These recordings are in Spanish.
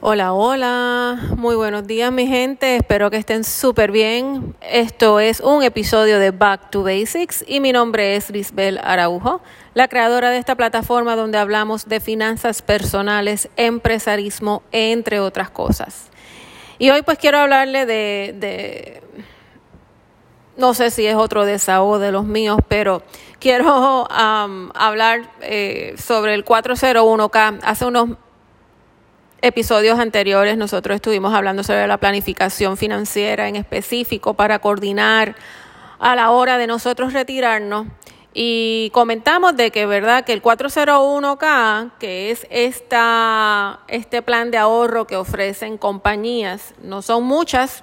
Hola, hola, muy buenos días mi gente, espero que estén súper bien. Esto es un episodio de Back to Basics y mi nombre es Lisbel Araujo, la creadora de esta plataforma donde hablamos de finanzas personales, empresarismo, entre otras cosas. Y hoy pues quiero hablarle de, de no sé si es otro desahogo de los míos, pero quiero um, hablar eh, sobre el 401k. Hace unos episodios anteriores nosotros estuvimos hablando sobre la planificación financiera en específico para coordinar a la hora de nosotros retirarnos. Y comentamos de que verdad que el 401k que es esta este plan de ahorro que ofrecen compañías no son muchas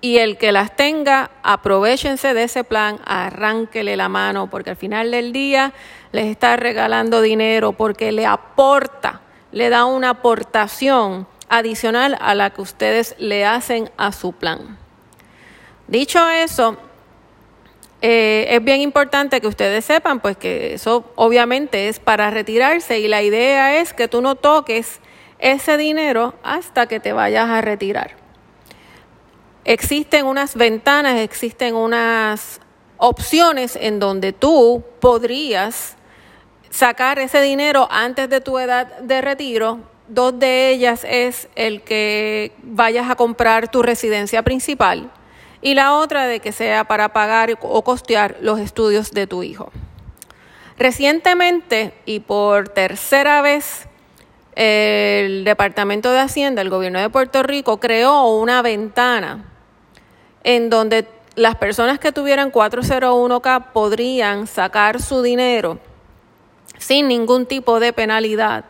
y el que las tenga aprovechense de ese plan arránquele la mano porque al final del día les está regalando dinero porque le aporta le da una aportación adicional a la que ustedes le hacen a su plan. Dicho eso, eh, es bien importante que ustedes sepan pues que eso obviamente es para retirarse y la idea es que tú no toques ese dinero hasta que te vayas a retirar. Existen unas ventanas, existen unas opciones en donde tú podrías sacar ese dinero antes de tu edad de retiro. Dos de ellas es el que vayas a comprar tu residencia principal y la otra de que sea para pagar o costear los estudios de tu hijo. Recientemente y por tercera vez, el Departamento de Hacienda, el gobierno de Puerto Rico, creó una ventana en donde las personas que tuvieran 401k podrían sacar su dinero sin ningún tipo de penalidad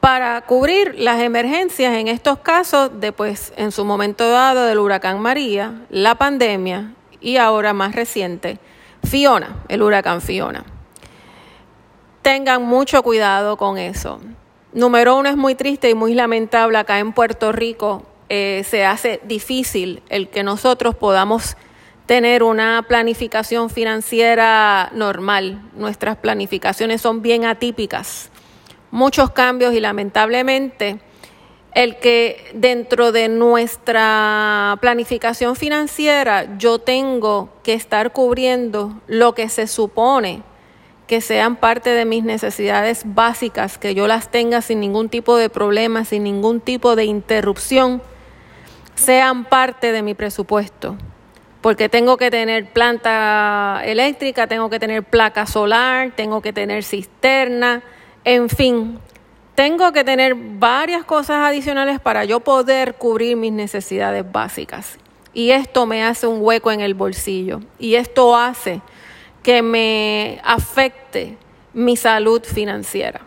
para cubrir las emergencias en estos casos de pues en su momento dado del huracán María, la pandemia y ahora más reciente Fiona, el huracán Fiona. Tengan mucho cuidado con eso. Número uno es muy triste y muy lamentable acá en Puerto Rico. Eh, se hace difícil el que nosotros podamos tener una planificación financiera normal. Nuestras planificaciones son bien atípicas, muchos cambios y lamentablemente el que dentro de nuestra planificación financiera yo tengo que estar cubriendo lo que se supone que sean parte de mis necesidades básicas, que yo las tenga sin ningún tipo de problema, sin ningún tipo de interrupción, sean parte de mi presupuesto porque tengo que tener planta eléctrica, tengo que tener placa solar, tengo que tener cisterna, en fin, tengo que tener varias cosas adicionales para yo poder cubrir mis necesidades básicas. Y esto me hace un hueco en el bolsillo y esto hace que me afecte mi salud financiera.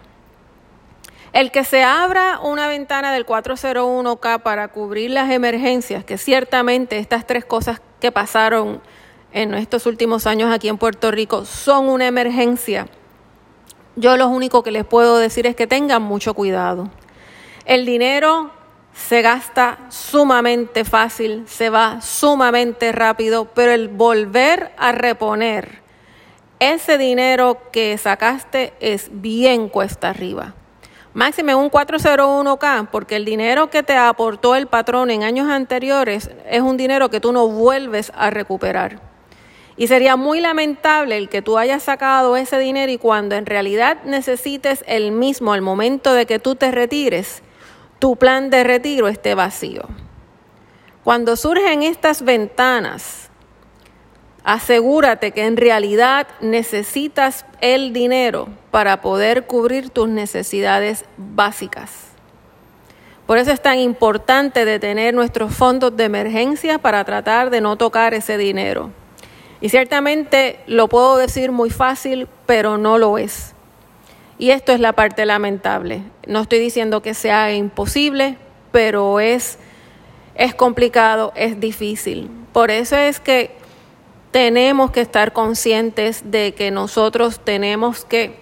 El que se abra una ventana del 401k para cubrir las emergencias, que ciertamente estas tres cosas que pasaron en estos últimos años aquí en Puerto Rico son una emergencia. Yo lo único que les puedo decir es que tengan mucho cuidado. El dinero se gasta sumamente fácil, se va sumamente rápido, pero el volver a reponer ese dinero que sacaste es bien cuesta arriba. Máxime un 401k, porque el dinero que te aportó el patrón en años anteriores es un dinero que tú no vuelves a recuperar. Y sería muy lamentable el que tú hayas sacado ese dinero y cuando en realidad necesites el mismo al momento de que tú te retires, tu plan de retiro esté vacío. Cuando surgen estas ventanas Asegúrate que en realidad necesitas el dinero para poder cubrir tus necesidades básicas. Por eso es tan importante de tener nuestros fondos de emergencia para tratar de no tocar ese dinero. Y ciertamente lo puedo decir muy fácil, pero no lo es. Y esto es la parte lamentable. No estoy diciendo que sea imposible, pero es, es complicado, es difícil. Por eso es que tenemos que estar conscientes de que nosotros tenemos que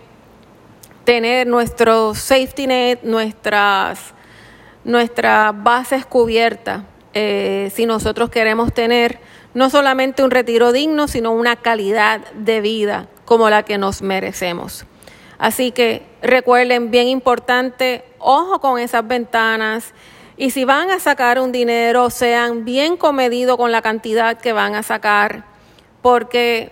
tener nuestro safety net, nuestras, nuestras bases cubiertas, eh, si nosotros queremos tener no solamente un retiro digno, sino una calidad de vida como la que nos merecemos. Así que recuerden, bien importante, ojo con esas ventanas. Y si van a sacar un dinero, sean bien comedidos con la cantidad que van a sacar, porque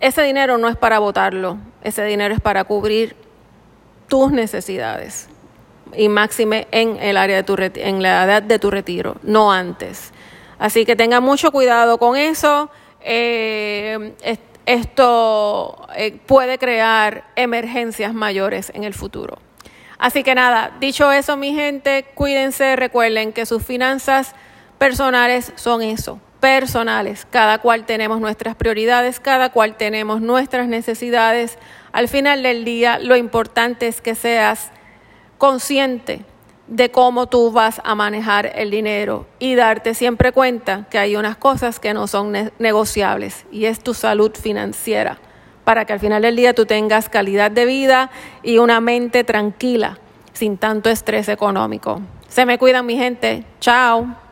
ese dinero no es para votarlo, ese dinero es para cubrir tus necesidades y máxime en el área de tu en la edad de tu retiro, no antes. Así que tengan mucho cuidado con eso. Eh, esto eh, puede crear emergencias mayores en el futuro. Así que nada, dicho eso, mi gente, cuídense, recuerden que sus finanzas personales son eso, personales. Cada cual tenemos nuestras prioridades, cada cual tenemos nuestras necesidades. Al final del día, lo importante es que seas consciente de cómo tú vas a manejar el dinero y darte siempre cuenta que hay unas cosas que no son negociables y es tu salud financiera para que al final del día tú tengas calidad de vida y una mente tranquila sin tanto estrés económico. Se me cuidan mi gente. Chao.